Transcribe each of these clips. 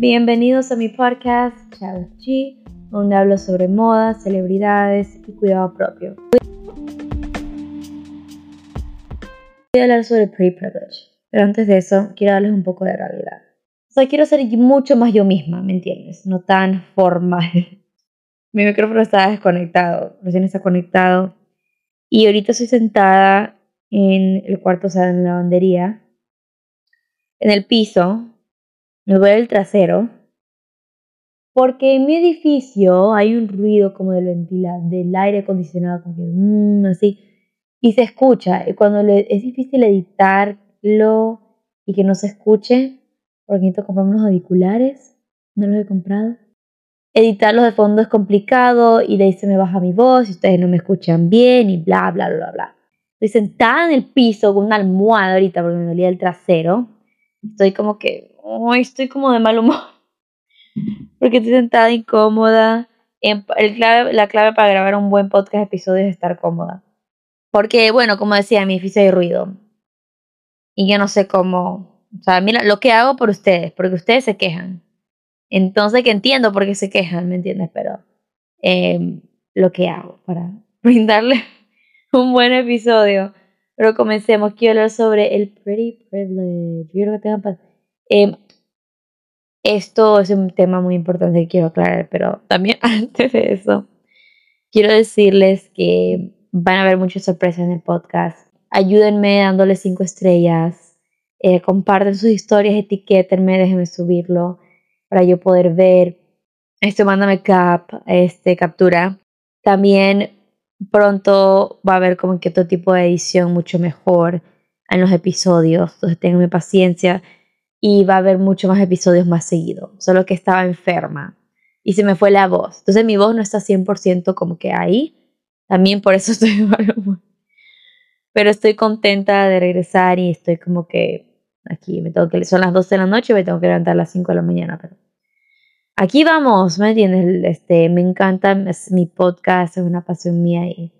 Bienvenidos a mi podcast Chao G, donde hablo sobre moda, celebridades y cuidado propio. Voy a hablar sobre pre-privilege, pero antes de eso quiero darles un poco de realidad. O sea, quiero ser mucho más yo misma, ¿me entiendes? No tan formal. Mi micrófono está desconectado, recién está conectado. Y ahorita estoy sentada en el cuarto, o sea, en la lavandería, en el piso, me duele el trasero, porque en mi edificio hay un ruido como del ventilador, del aire acondicionado, como que, mmm, así, y se escucha. Y cuando es difícil editarlo y que no se escuche, porque necesito comprarme unos auriculares, no los he comprado. Editarlos de fondo es complicado y de ahí se me baja mi voz y ustedes no me escuchan bien y bla, bla, bla, bla. Estoy sentada en el piso con una almohada ahorita porque me dolía el trasero. Estoy como que, estoy como de mal humor. Porque estoy sentada incómoda. El clave, la clave para grabar un buen podcast episodio es estar cómoda. Porque, bueno, como decía, mi edificio hay ruido. Y yo no sé cómo. O sea, mira, lo que hago por ustedes, porque ustedes se quejan. Entonces, que entiendo por qué se quejan, ¿me entiendes? Pero eh, lo que hago para brindarle un buen episodio. Pero comencemos. Quiero hablar sobre el pretty privilege. Quiero que tengan eh, esto es un tema muy importante que quiero aclarar, pero también antes de eso, quiero decirles que van a haber muchas sorpresas en el podcast. Ayúdenme dándoles cinco estrellas. Eh, comparten sus historias, etiquétenme, déjenme subirlo para yo poder ver. Esto, mándame cap, este, captura. También pronto va a haber como que otro tipo de edición mucho mejor en los episodios. Entonces tenganme paciencia y va a haber muchos más episodios más seguido. Solo que estaba enferma y se me fue la voz. Entonces mi voz no está 100% como que ahí. También por eso estoy Pero estoy contenta de regresar y estoy como que aquí me tengo que son las 12 de la noche y me tengo que levantar a las 5 de la mañana, pero aquí vamos, ¿me entiendes? Este, me encanta, es mi podcast, es una pasión mía y,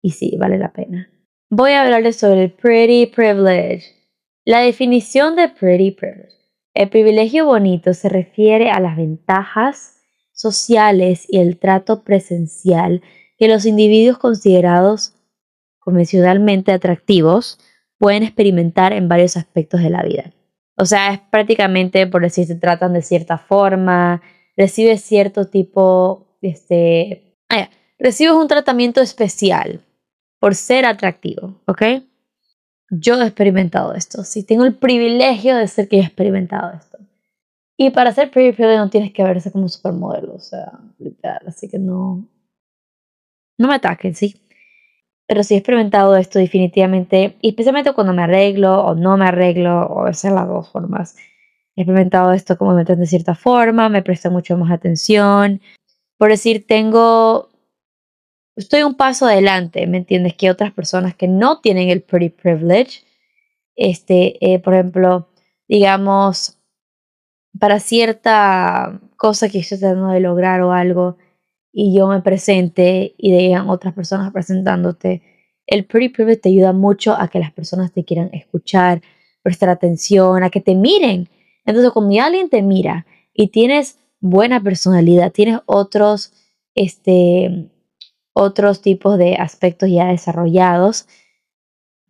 y sí, vale la pena. Voy a hablarles sobre el pretty privilege. La definición de pretty privilege. El privilegio bonito se refiere a las ventajas sociales y el trato presencial que los individuos considerados convencionalmente atractivos pueden experimentar en varios aspectos de la vida. O sea, es prácticamente por decir, se tratan de cierta forma, recibes cierto tipo, este, ah, recibes un tratamiento especial por ser atractivo, ¿ok? Yo he experimentado esto, sí, tengo el privilegio de ser que he experimentado esto. Y para ser pretty no tienes que verse como supermodelo, o sea, literal, así que no, no me ataquen, ¿sí? Pero sí he experimentado esto definitivamente, y especialmente cuando me arreglo o no me arreglo, o veces las dos formas. He experimentado esto como me de cierta forma, me presta mucho más atención. Por decir, tengo, estoy un paso adelante, ¿me entiendes? Que otras personas que no tienen el pretty privilege. Este, eh, por ejemplo, digamos, para cierta cosa que estoy tratando de lograr o algo, y yo me presente y digan otras personas presentándote, el pretty privilege te ayuda mucho a que las personas te quieran escuchar, prestar atención, a que te miren. Entonces, cuando alguien te mira y tienes buena personalidad, tienes otros, este, otros tipos de aspectos ya desarrollados,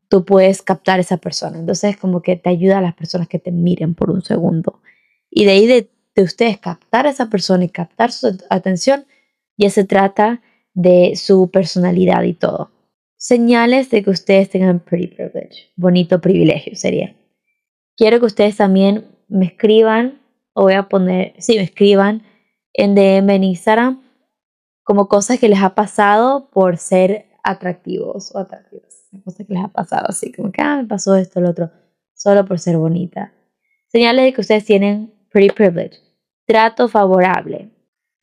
tú puedes captar a esa persona. Entonces, como que te ayuda a las personas que te miren por un segundo. Y de ahí de, de ustedes captar a esa persona y captar su atención, ya se trata de su personalidad y todo. Señales de que ustedes tengan pretty privilege, bonito privilegio sería. Quiero que ustedes también me escriban, o voy a poner, sí, me escriban en DM en Instagram como cosas que les ha pasado por ser atractivos o atractivas. Cosas que les ha pasado así, como que, ah, me pasó esto, lo otro, solo por ser bonita. Señales de que ustedes tienen pretty privilege. Trato favorable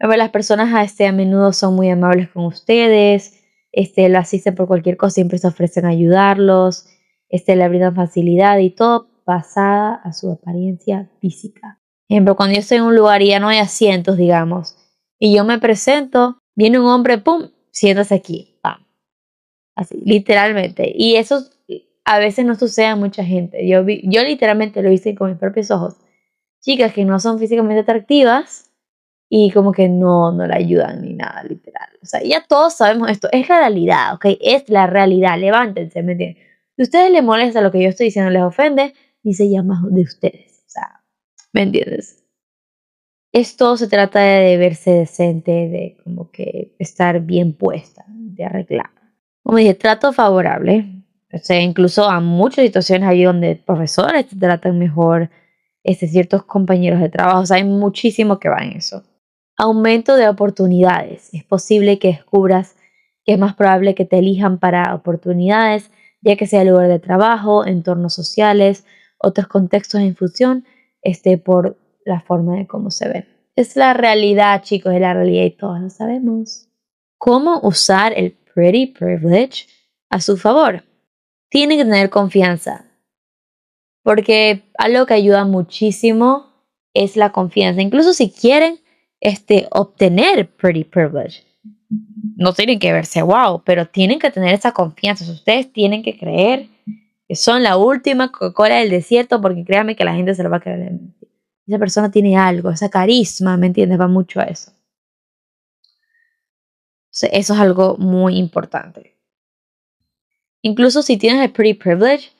las personas a, este, a menudo son muy amables con ustedes, este, lo asisten por cualquier cosa, siempre se ofrecen a ayudarlos, este, le brindan facilidad y todo basada a su apariencia física. Por ejemplo, cuando yo estoy en un lugar y ya no hay asientos, digamos, y yo me presento, viene un hombre, ¡pum!, siéntase aquí, ¡pam! Así, literalmente. Y eso a veces no sucede a mucha gente. Yo, vi, yo literalmente lo hice con mis propios ojos. chicas que no son físicamente atractivas y como que no, no la ayudan ni nada, literal. O sea, ya todos sabemos esto, es la realidad, ¿ok? Es la realidad, levántense, ¿me entienden? Si a ustedes les molesta lo que yo estoy diciendo, les ofende, dice ya más de ustedes, o sea, ¿me entiendes? Esto se trata de verse decente, de como que estar bien puesta, de arreglar. Como dije, trato favorable. O sea, incluso a muchas situaciones hay donde profesores te tratan mejor, este, ciertos compañeros de trabajo. O sea, hay muchísimo que va en eso. Aumento de oportunidades. Es posible que descubras que es más probable que te elijan para oportunidades, ya que sea lugar de trabajo, entornos sociales, otros contextos en función, este, por la forma de cómo se ven. Es la realidad, chicos, es la realidad y todos lo sabemos. ¿Cómo usar el pretty privilege a su favor? Tienen que tener confianza. Porque algo que ayuda muchísimo es la confianza. Incluso si quieren este, obtener pretty privilege, no tienen que verse wow, pero tienen que tener esa confianza. Ustedes tienen que creer que son la última Coca-Cola del desierto, porque créanme que la gente se lo va a creer esa persona tiene algo, esa carisma, ¿me entiendes? Va mucho a eso. eso es algo muy importante. Incluso si tienes el pretty privilege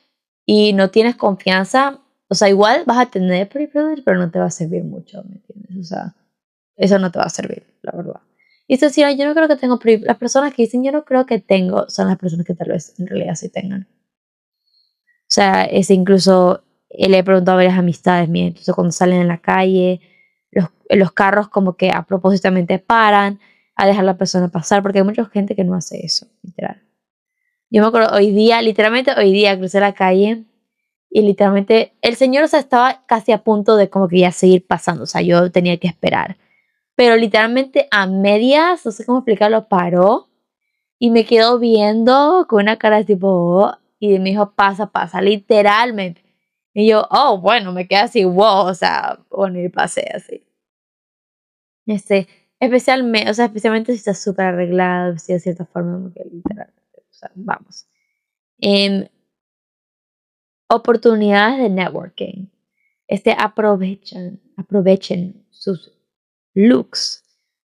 y no tienes confianza, o sea, igual vas a tener pretty privilege, pero no te va a servir mucho, ¿me entiendes? O sea, eso no te va a servir, la verdad. Y esto decir, yo no creo que tengo. Las personas que dicen, yo no creo que tengo, son las personas que tal vez en realidad sí tengan. O sea, es incluso le he preguntado a varias amistades mías, entonces cuando salen en la calle, los, los carros como que a propósitamente paran a dejar a la persona pasar, porque hay mucha gente que no hace eso, literal. Yo me acuerdo, hoy día, literalmente hoy día crucé la calle y literalmente el señor o sea, estaba casi a punto de como que ya seguir pasando, o sea, yo tenía que esperar. Pero literalmente a medias, no sé cómo explicarlo, paró y me quedó viendo con una cara de tipo, oh", y me dijo, pasa, pasa, literalmente. Y yo, oh, bueno, me quedé así, wow, o sea, bueno, y pasé así. Este, especialmente, o sea, especialmente si está súper arreglado, si de cierta forma, literalmente, vamos. Em, oportunidades de networking. Este, aprovechen, aprovechen sus looks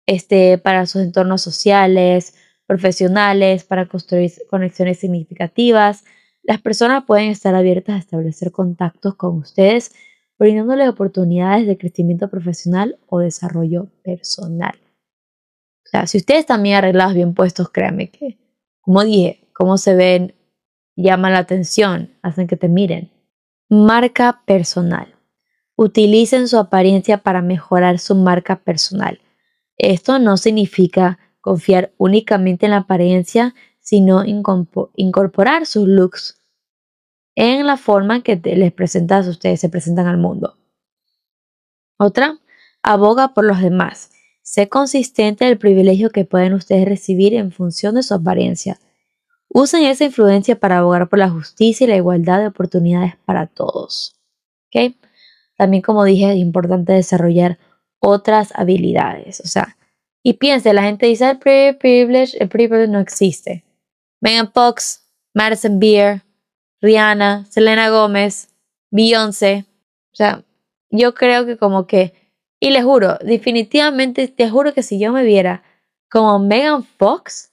este, para sus entornos sociales, profesionales, para construir conexiones significativas, las personas pueden estar abiertas a establecer contactos con ustedes, brindándoles oportunidades de crecimiento profesional o desarrollo personal. O sea, si ustedes bien arreglados, bien puestos, créanme que, como dije, cómo se ven, llaman la atención, hacen que te miren. Marca personal. Utilicen su apariencia para mejorar su marca personal. Esto no significa confiar únicamente en la apariencia, sino incorporar sus looks en la forma que les presentas ustedes, se presentan al mundo. Otra, aboga por los demás. Sé consistente del privilegio que pueden ustedes recibir en función de su apariencia. Usen esa influencia para abogar por la justicia y la igualdad de oportunidades para todos. También, como dije, es importante desarrollar otras habilidades. O sea, y piense, la gente dice el privilege, el privilege no existe. Megan Fox, Madison Beer, Rihanna, Selena Gómez, Beyoncé. O sea, yo creo que como que, y les juro, definitivamente, te juro que si yo me viera como Megan Fox,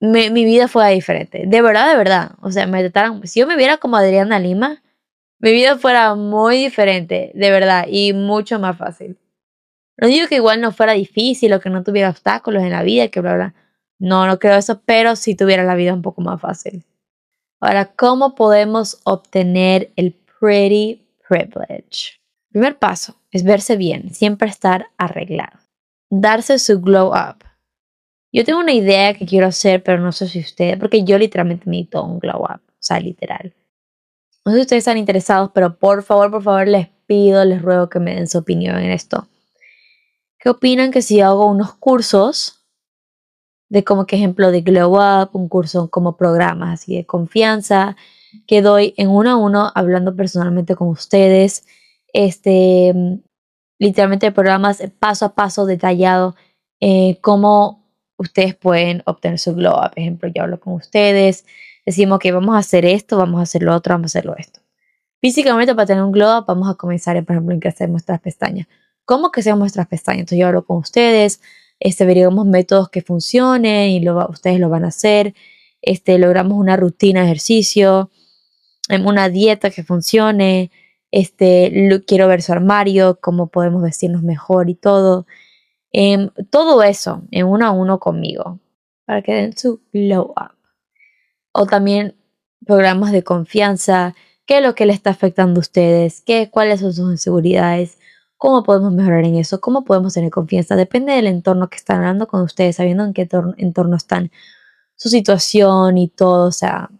mi vida fuera diferente. De verdad, de verdad. O sea, me trataran, si yo me viera como Adriana Lima, mi vida fuera muy diferente, de verdad, y mucho más fácil. No digo que igual no fuera difícil o que no tuviera obstáculos en la vida, que bla, bla. No, no creo eso, pero si tuviera la vida un poco más fácil. Ahora, ¿cómo podemos obtener el pretty privilege? primer paso es verse bien, siempre estar arreglado. Darse su glow up. Yo tengo una idea que quiero hacer, pero no sé si ustedes, porque yo literalmente necesito un glow up, o sea, literal. No sé si ustedes están interesados, pero por favor, por favor, les pido, les ruego que me den su opinión en esto. ¿Qué opinan que si hago unos cursos de como que ejemplo de Glow Up, un curso como programas así de confianza que doy en uno a uno hablando personalmente con ustedes, este, literalmente programas paso a paso detallado eh, cómo ustedes pueden obtener su Glow Up. Por ejemplo, yo hablo con ustedes, decimos que vamos a hacer esto, vamos a hacer lo otro, vamos a hacerlo esto. Físicamente, para tener un glow up, vamos a comenzar, por ejemplo, en crecer nuestras pestañas. ¿Cómo crecemos nuestras pestañas? Entonces, yo hablo con ustedes, este, veríamos métodos que funcionen y lo, ustedes lo van a hacer. Este, logramos una rutina de ejercicio, em, una dieta que funcione. Este, quiero ver su armario, cómo podemos vestirnos mejor y todo. Em, todo eso en uno a uno conmigo para que den su glow up. O también programas de confianza, qué es lo que le está afectando a ustedes, qué, cuáles son sus inseguridades, cómo podemos mejorar en eso, cómo podemos tener confianza. Depende del entorno que están hablando con ustedes, sabiendo en qué entorno están, su situación y todo, o sea,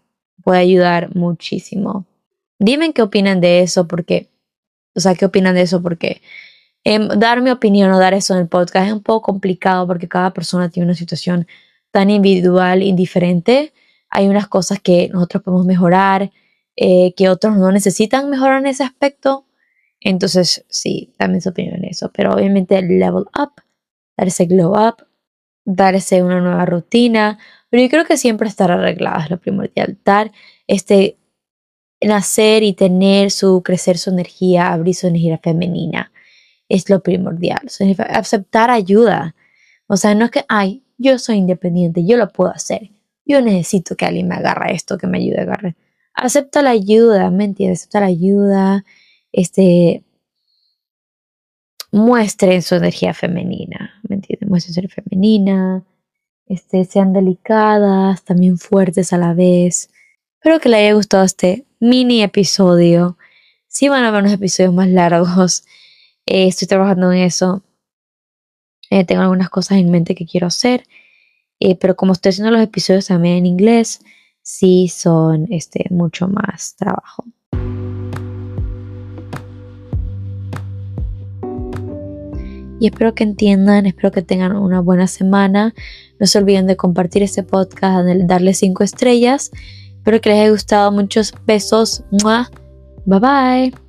puede ayudar muchísimo. Dime qué opinan de eso, porque, o sea, qué opinan de eso, porque em, dar mi opinión o dar eso en el podcast es un poco complicado porque cada persona tiene una situación tan individual y diferente. Hay unas cosas que nosotros podemos mejorar, eh, que otros no necesitan mejorar en ese aspecto. Entonces, sí, también su opinión en eso. Pero obviamente level up, darse glow up, darse una nueva rutina. Pero yo creo que siempre estar arreglada es lo primordial. Dar este nacer y tener su, crecer su energía, abrir su energía femenina, es lo primordial. Aceptar ayuda. O sea, no es que, ay, yo soy independiente, yo lo puedo hacer. Yo necesito que alguien me agarre esto, que me ayude a agarrar. Acepta la ayuda, ¿me entiendes? Acepta la ayuda, este, muestren su energía femenina, ¿me entiendes? Muestren su femenina, este, sean delicadas, también fuertes a la vez. Espero que les haya gustado este mini episodio. Si van a ver unos episodios más largos, eh, estoy trabajando en eso. Eh, tengo algunas cosas en mente que quiero hacer, eh, pero como estoy haciendo los episodios también en inglés, sí son este, mucho más trabajo. Y espero que entiendan, espero que tengan una buena semana. No se olviden de compartir este podcast, de darle cinco estrellas. Espero que les haya gustado. Muchos besos. Bye bye.